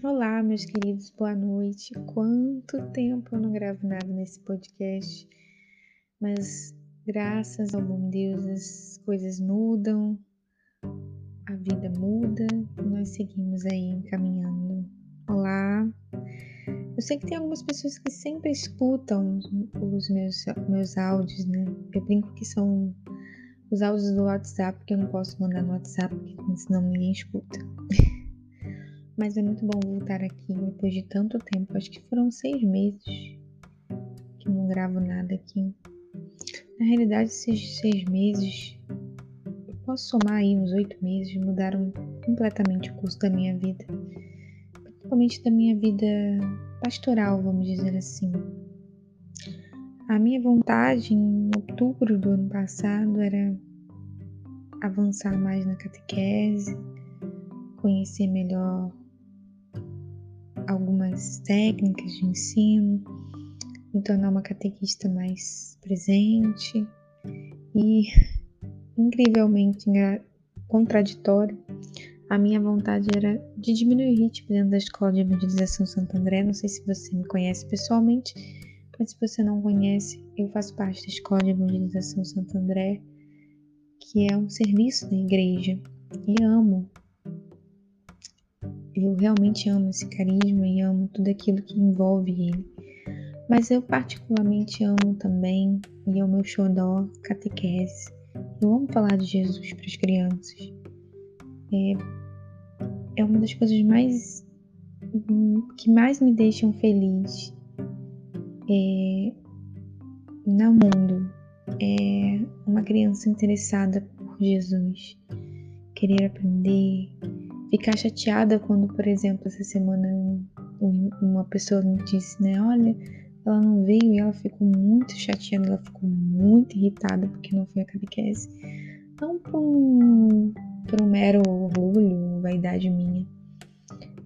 Olá, meus queridos, boa noite. Quanto tempo eu não gravo nada nesse podcast, mas graças ao bom Deus as coisas mudam, a vida muda e nós seguimos aí caminhando. Olá. Eu sei que tem algumas pessoas que sempre escutam os meus, meus áudios, né? Eu brinco que são os áudios do WhatsApp, que eu não posso mandar no WhatsApp, senão ninguém escuta. Mas é muito bom voltar aqui depois de tanto tempo. Acho que foram seis meses que não gravo nada aqui. Na realidade, esses seis meses, eu posso somar aí uns oito meses, mudaram completamente o curso da minha vida. Principalmente da minha vida pastoral, vamos dizer assim. A minha vontade em outubro do ano passado era avançar mais na catequese, conhecer melhor algumas técnicas de ensino, me tornar uma catequista mais presente e, incrivelmente contraditório, a minha vontade era de diminuir o ritmo dentro da Escola de Evangelização Santo André. Não sei se você me conhece pessoalmente, mas se você não conhece, eu faço parte da Escola de Evangelização Santo André, que é um serviço da igreja, e amo eu realmente amo esse carisma e amo tudo aquilo que envolve ele. Mas eu particularmente amo também, e é o meu xodó, catequese. Eu amo falar de Jesus para as crianças. É, é uma das coisas mais que mais me deixam feliz é, no mundo. É uma criança interessada por Jesus, querer aprender, ficar chateada quando, por exemplo, essa semana uma pessoa me disse, né, olha, ela não veio e ela ficou muito chateada, ela ficou muito irritada porque não foi a catequese. Não por um, por um mero orgulho, vaidade minha.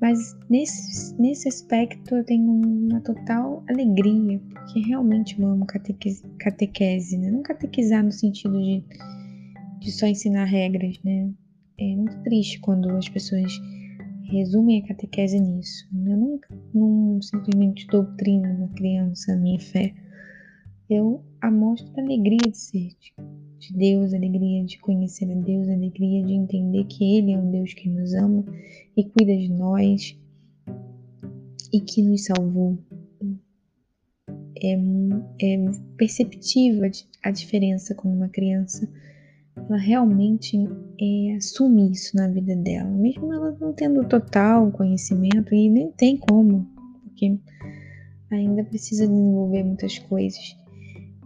Mas nesse, nesse aspecto eu tenho uma total alegria, porque realmente eu amo catequese, catequese né? Não catequizar no sentido de, de só ensinar regras, né? É muito triste quando as pessoas resumem a catequese nisso. Eu nunca não simplesmente doutrino uma criança a minha fé. Eu a mostro a alegria de ser de Deus, a alegria de conhecer a Deus, a alegria de entender que Ele é um Deus que nos ama e cuida de nós e que nos salvou. É, é perceptível a diferença quando uma criança ela realmente é, assume isso na vida dela, mesmo ela não tendo total conhecimento e nem tem como, porque ainda precisa desenvolver muitas coisas.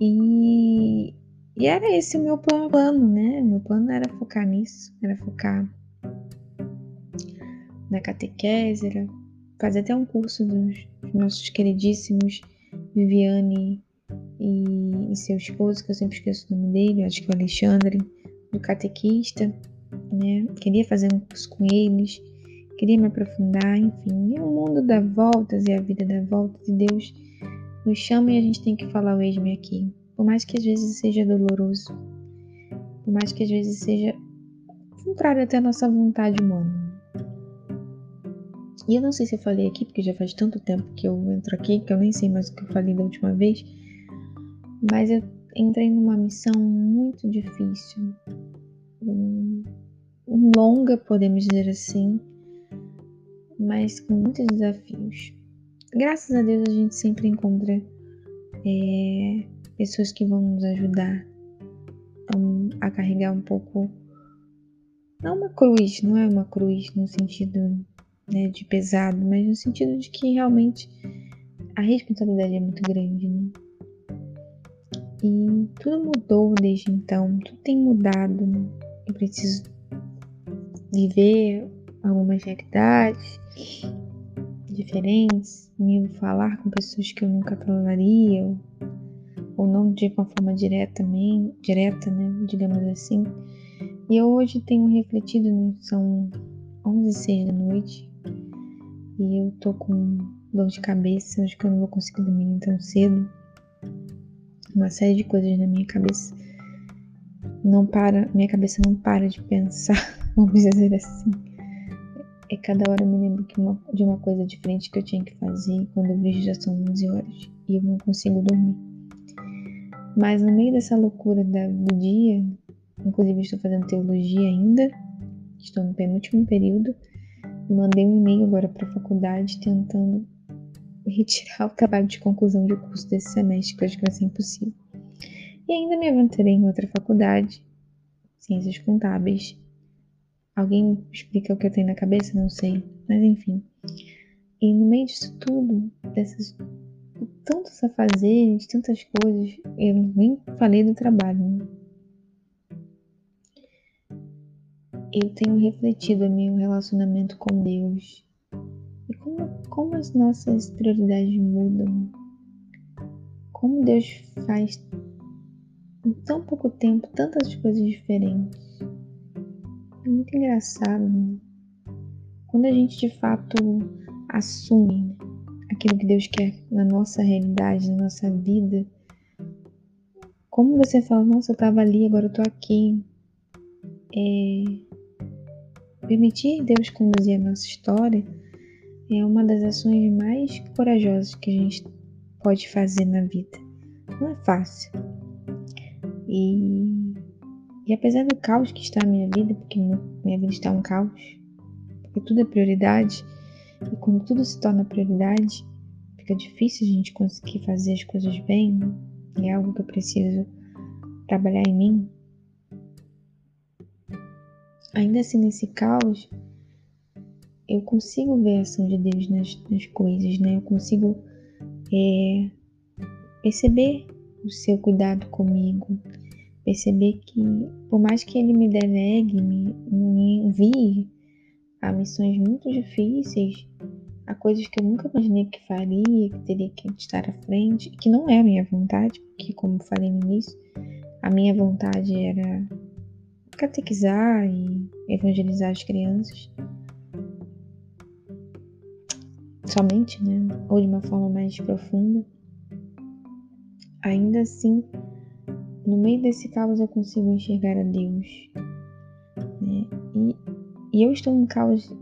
E, e era esse o meu plano, né? Meu plano era focar nisso, era focar na catequese, era fazer até um curso dos nossos queridíssimos Viviane e, e seu esposo, que eu sempre esqueço o nome dele, acho que é o Alexandre, do catequista, né? Queria fazer um curso com eles, queria me aprofundar, enfim. E o mundo dá voltas e a vida dá voltas e Deus nos chama e a gente tem que falar o esme aqui. Por mais que às vezes seja doloroso, por mais que às vezes seja contrário até a nossa vontade humana. E eu não sei se eu falei aqui, porque já faz tanto tempo que eu entro aqui, que eu nem sei mais o que eu falei da última vez. Mas eu entrei numa missão muito difícil, um, longa, podemos dizer assim, mas com muitos desafios. Graças a Deus a gente sempre encontra é, pessoas que vão nos ajudar a, a carregar um pouco, não uma cruz, não é uma cruz no sentido né, de pesado, mas no sentido de que realmente a responsabilidade é muito grande, né? E tudo mudou desde então, tudo tem mudado. Né? Eu preciso viver algumas realidades diferentes, me falar com pessoas que eu nunca falaria, ou não de uma forma direta, direta, né, digamos assim. E eu hoje tenho refletido, né, são 11 e 6 da noite, e eu tô com dor de cabeça, acho que eu não vou conseguir dormir tão cedo uma série de coisas na minha cabeça. Não para, minha cabeça não para de pensar, vamos dizer assim. E cada hora eu me lembro uma, de uma coisa diferente que eu tinha que fazer. Quando eu vejo já são 11 horas e eu não consigo dormir. Mas no meio dessa loucura da, do dia, inclusive estou fazendo teologia ainda, estou no penúltimo período, mandei um e-mail agora para a faculdade tentando retirar o trabalho de conclusão de curso desse semestre, que eu acho que vai ser impossível. E ainda me aventurei em outra faculdade, Ciências Contábeis. Alguém explica o que eu tenho na cabeça? Não sei, mas enfim. E no meio disso tudo, dessas tantos a fazer, de tantas coisas, eu nem falei do trabalho. Né? Eu tenho refletido o meu relacionamento com Deus como, como as nossas prioridades mudam, como Deus faz em tão pouco tempo tantas coisas diferentes. É muito engraçado, né? Quando a gente de fato assume né? aquilo que Deus quer na nossa realidade, na nossa vida. Como você fala, nossa, eu estava ali, agora eu tô aqui. É... Permitir Deus conduzir a nossa história é uma das ações mais corajosas que a gente pode fazer na vida. Não é fácil. E, e apesar do caos que está na minha vida, porque minha vida está um caos, porque tudo é prioridade, e quando tudo se torna prioridade, fica difícil a gente conseguir fazer as coisas bem. É algo que eu preciso trabalhar em mim. Ainda assim, nesse caos, eu consigo ver a ação de Deus nas, nas coisas, né? Eu consigo é, perceber o seu cuidado comigo, perceber que, por mais que Ele me delegue, me, me envie a missões muito difíceis, a coisas que eu nunca imaginei que faria, que teria que estar à frente, que não é a minha vontade, porque, como falei no início, a minha vontade era catequizar e evangelizar as crianças. Somente, né? Ou de uma forma mais profunda. Ainda assim, no meio desse caos eu consigo enxergar a Deus. Né? E, e eu estou em caos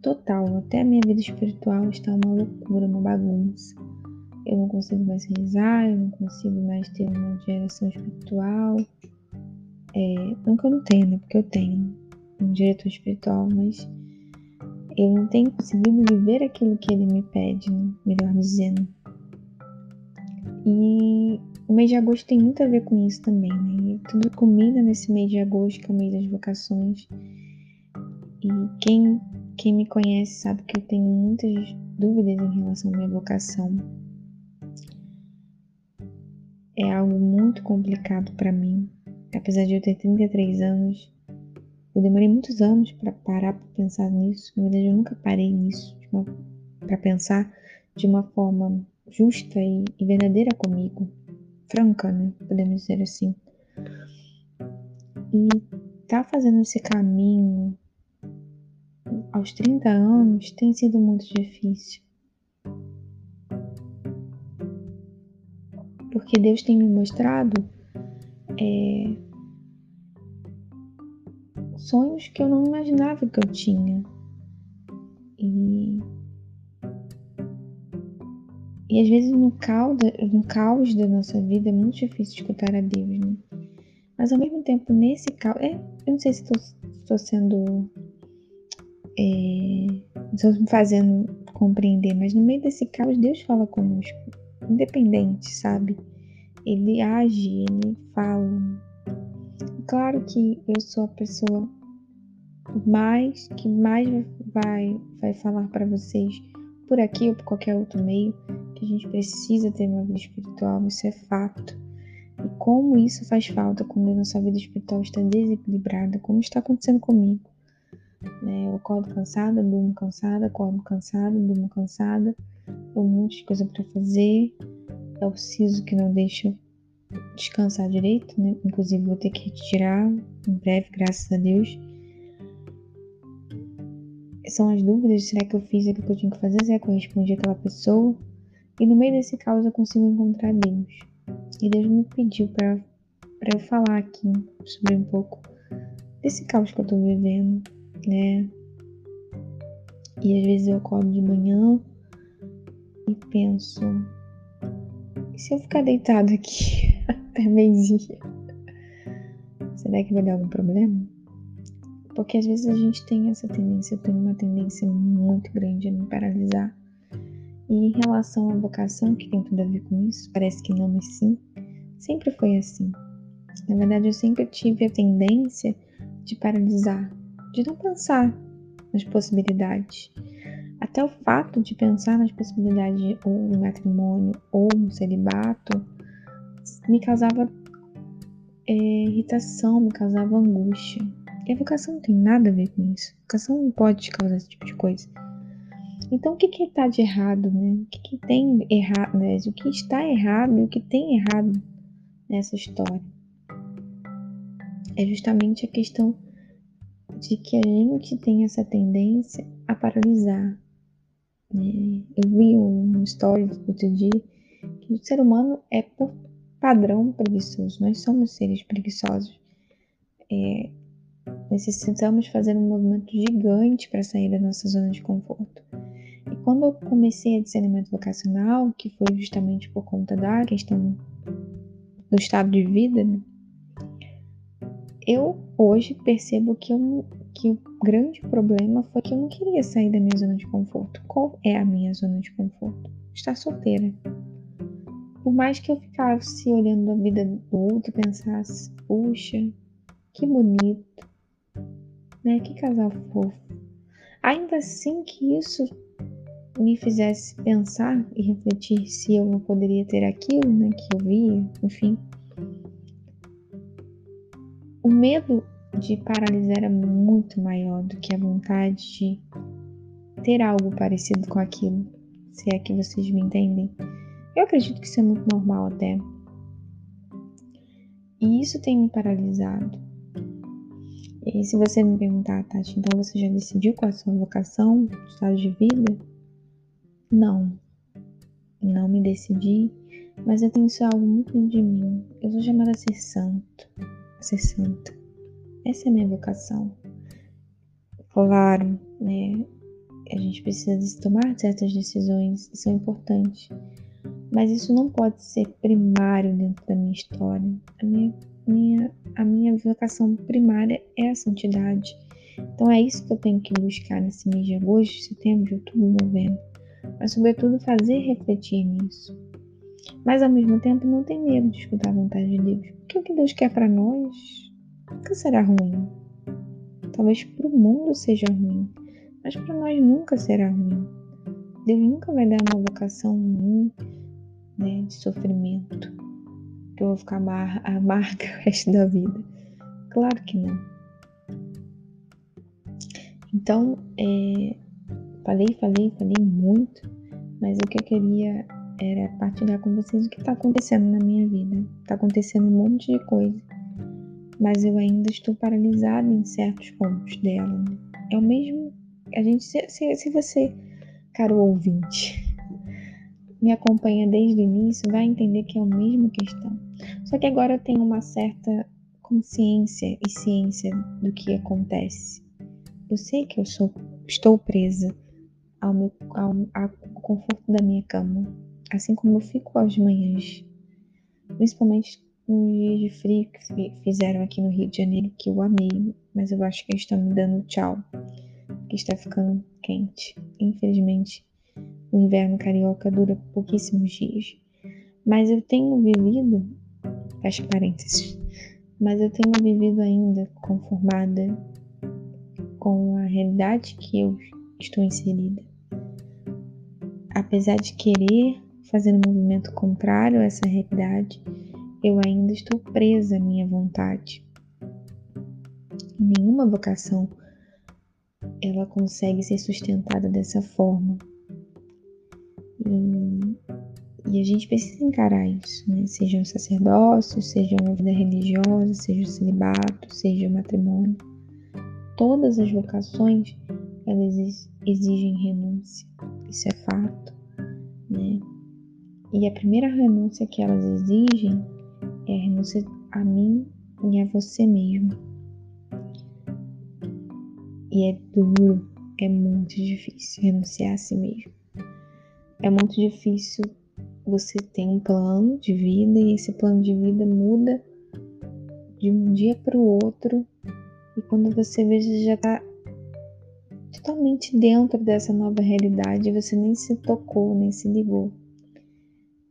total. Até a minha vida espiritual está uma loucura, uma bagunça. Eu não consigo mais rezar, eu não consigo mais ter uma direção espiritual. É, não que eu não tenha, né? Porque eu tenho um diretor espiritual, mas eu não tenho conseguido viver aquilo que ele me pede, né? melhor dizendo. E o mês de agosto tem muito a ver com isso também, né? E tudo combina nesse mês de agosto, que é o mês das vocações. E quem quem me conhece sabe que eu tenho muitas dúvidas em relação à minha vocação. É algo muito complicado para mim. Apesar de eu ter 33 anos, eu demorei muitos anos para parar para pensar nisso. Na verdade, eu nunca parei nisso para pensar de uma forma justa e, e verdadeira comigo, franca, né? Podemos dizer assim. E tá fazendo esse caminho aos 30 anos tem sido muito difícil. Porque Deus tem me mostrado é, sonhos que eu não imaginava que eu tinha. E, e às vezes no caos, no caos da nossa vida é muito difícil escutar a Deus, né? Mas ao mesmo tempo, nesse caos. É, eu não sei se estou sendo é, estamos me fazendo compreender, mas no meio desse caos Deus fala conosco, independente, sabe? Ele age, ele fala. Claro que eu sou a pessoa mais que mais vai vai falar para vocês por aqui ou por qualquer outro meio que a gente precisa ter uma vida espiritual, isso é fato. E como isso faz falta quando a nossa vida espiritual está desequilibrada, como está acontecendo comigo. Né? Eu acordo cansada, durmo cansada, acordo cansada, durmo cansada. É um monte de coisa para fazer. É o siso que não deixa descansar direito, né? Inclusive vou ter que retirar em breve, graças a Deus. São as dúvidas, será que eu fiz aquilo que eu tinha que fazer? Será que eu respondi aquela pessoa? E no meio desse caos eu consigo encontrar Deus. E Deus me pediu para eu falar aqui sobre um pouco desse caos que eu tô vivendo, né? E às vezes eu acordo de manhã e penso: e se eu ficar deitado aqui até meio-dia? Será que vai dar algum problema? Porque às vezes a gente tem essa tendência, eu tenho uma tendência muito grande a me paralisar. E em relação à vocação, que tem tudo a ver com isso, parece que não, mas sim, sempre foi assim. Na verdade, eu sempre tive a tendência de paralisar, de não pensar nas possibilidades. Até o fato de pensar nas possibilidades de ou um matrimônio ou um celibato me causava é, irritação, me causava angústia. E a vocação não tem nada a ver com isso. A vocação não pode te causar esse tipo de coisa. Então, o que que está de errado, né? O que, que tem errado, né? O que está errado e o que tem errado nessa história? É justamente a questão de que a gente tem essa tendência a paralisar. Né? Eu vi um story outro dia que o ser humano é por padrão preguiçoso. Nós somos seres preguiçosos. É, necessitamos fazer um movimento gigante para sair da nossa zona de conforto. E quando eu comecei a discernimento vocacional, que foi justamente por conta da questão do estado de vida, né? eu hoje percebo que, eu, que o grande problema foi que eu não queria sair da minha zona de conforto. Qual é a minha zona de conforto? Estar solteira. Por mais que eu ficasse olhando a vida do outro e pensasse, puxa, que bonito, né? Que casal fofo. Ainda assim que isso me fizesse pensar e refletir se eu não poderia ter aquilo, né? Que eu via, enfim. O medo de paralisar era muito maior do que a vontade de ter algo parecido com aquilo, se é que vocês me entendem. Eu acredito que isso é muito normal até. E isso tem me paralisado. E se você me perguntar, Tati, então você já decidiu qual é a sua vocação, estado de vida? Não. Não me decidi, mas eu tenho isso algo muito dentro de mim. Eu sou chamada a ser santo, a ser santa. Essa é a minha vocação. Claro, né? A gente precisa tomar certas decisões, são importantes. Mas isso não pode ser primário dentro da minha história. A minha minha, a minha vocação primária é a santidade. Então é isso que eu tenho que buscar nesse mês de agosto, setembro, outubro, novembro. Mas sobretudo fazer refletir nisso. Mas ao mesmo tempo não ter medo de escutar a vontade de Deus. Porque o que Deus quer para nós nunca será ruim. Talvez para o mundo seja ruim, mas para nós nunca será ruim. Deus nunca vai dar uma vocação ruim né, de sofrimento que eu vou ficar amar, amarga o resto da vida. Claro que não. Então, é, falei, falei, falei muito, mas o que eu queria era partilhar com vocês o que está acontecendo na minha vida. Está acontecendo um monte de coisa, mas eu ainda estou paralisada em certos pontos dela. Né? É o mesmo. A gente, se, se, se você, caro ouvinte, me acompanha desde o início, vai entender que é a mesma questão. Só que agora eu tenho uma certa consciência e ciência do que acontece. Eu sei que eu sou, estou presa ao, meu, ao, ao conforto da minha cama, assim como eu fico às manhãs, principalmente nos dias de frio que fizeram aqui no Rio de Janeiro, que eu amei, mas eu acho que eles estão me dando tchau, que está ficando quente. Infelizmente, o inverno carioca dura pouquíssimos dias. Mas eu tenho vivido fecha parênteses. Mas eu tenho vivido ainda conformada com a realidade que eu estou inserida. Apesar de querer fazer um movimento contrário a essa realidade, eu ainda estou presa à minha vontade. Nenhuma vocação ela consegue ser sustentada dessa forma. E e a gente precisa encarar isso, né? Seja um sacerdócio, seja uma vida religiosa, seja o celibato, seja o matrimônio. Todas as vocações, elas exigem renúncia. Isso é fato, né? E a primeira renúncia que elas exigem é a renúncia a mim e a você mesmo. E é duro, é muito difícil renunciar a si mesmo. É muito difícil você ter um plano de vida e esse plano de vida muda de um dia para o outro e quando você vê já está totalmente dentro dessa nova realidade, você nem se tocou, nem se ligou.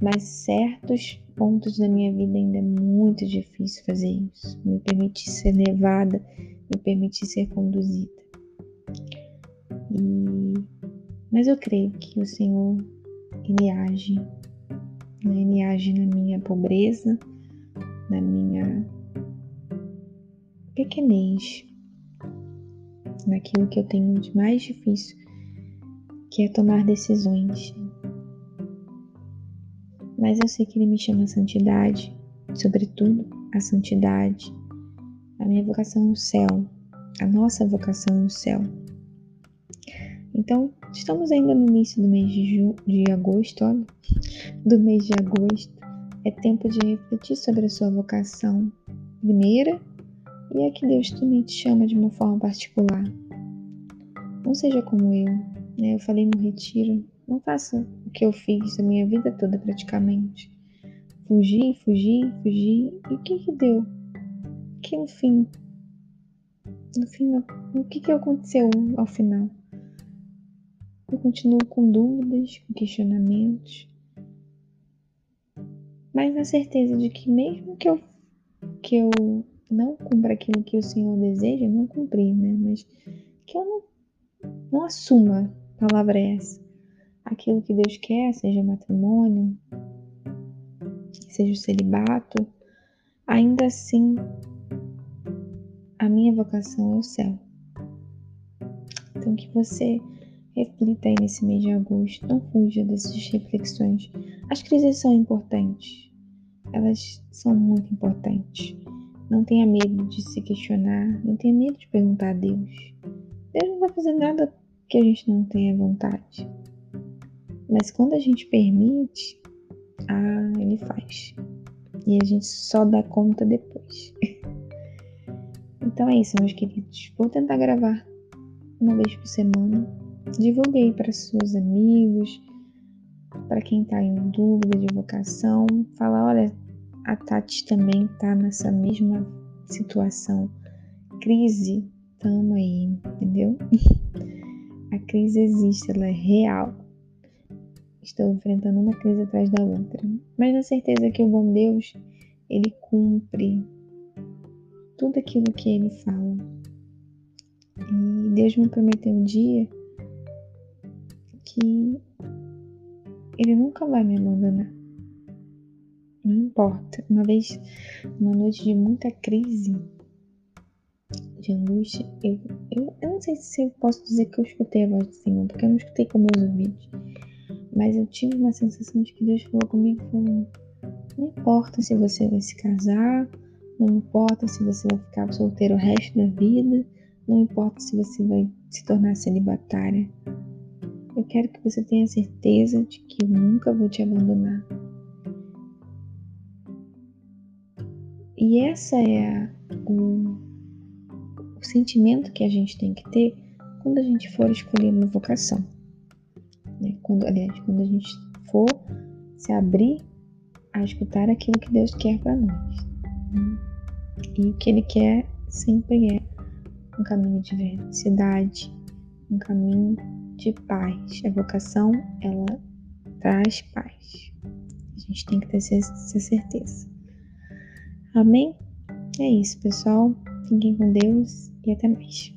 Mas certos pontos da minha vida ainda é muito difícil fazer isso. Me permitir ser levada, me permitir ser conduzida. E... Mas eu creio que o Senhor, Ele age. Né? Ele age na minha pobreza, na minha pequenez, naquilo que eu tenho de mais difícil, que é tomar decisões. Mas eu sei que Ele me chama a santidade, sobretudo a santidade. A minha vocação no céu, a nossa vocação no céu. Então, estamos ainda no início do mês de, ju de agosto, olha, do mês de agosto. É tempo de refletir sobre a sua vocação primeira e é que Deus também te chama de uma forma particular. Não seja como eu, né? Eu falei no retiro, não faça o que eu fiz a minha vida toda praticamente. Fugi, fugi, fugi. E o que que deu? Que no fim, no fim, o que que aconteceu ao final? Eu continuo com dúvidas, com questionamentos, mas na certeza de que mesmo que eu que eu não cumpra aquilo que o Senhor deseja, não cumprir, né? Mas que eu não, não assuma, palavra é essa, aquilo que Deus quer, seja matrimônio, seja o celibato, ainda assim a minha vocação é o céu. Então que você reflita aí nesse mês de agosto, não fuja dessas reflexões. As crises são importantes, elas são muito importantes. Não tenha medo de se questionar, não tenha medo de perguntar a Deus. Deus não vai fazer nada que a gente não tenha vontade. Mas quando a gente permite, ah, ele faz. E a gente só dá conta depois. então é isso, meus queridos. Vou tentar gravar uma vez por semana. Divulguei para seus amigos, para quem está em dúvida de vocação. Fala, olha, a Tati também está nessa mesma situação. Crise, tamo aí, entendeu? a crise existe, ela é real. Estou enfrentando uma crise atrás da outra. Mas na certeza que o bom Deus, ele cumpre tudo aquilo que ele fala. E Deus me prometeu um dia que ele nunca vai me abandonar. Não importa. Uma vez, uma noite de muita crise, de angústia, eu, eu, eu não sei se eu posso dizer que eu escutei a voz do Senhor, porque eu não escutei com meus ouvidos. Mas eu tive uma sensação de que Deus falou comigo, falou, não importa se você vai se casar, não importa se você vai ficar solteiro o resto da vida, não importa se você vai se tornar celibatária. Eu quero que você tenha certeza de que eu nunca vou te abandonar. E essa é a, o, o sentimento que a gente tem que ter quando a gente for escolher uma vocação. Né? Quando, aliás, quando a gente for se abrir a escutar aquilo que Deus quer para nós. Né? E o que Ele quer sempre é um caminho de felicidade, um caminho de paz. A vocação, ela traz paz. A gente tem que ter essa certeza. Amém? É isso, pessoal. Fiquem com Deus e até mais.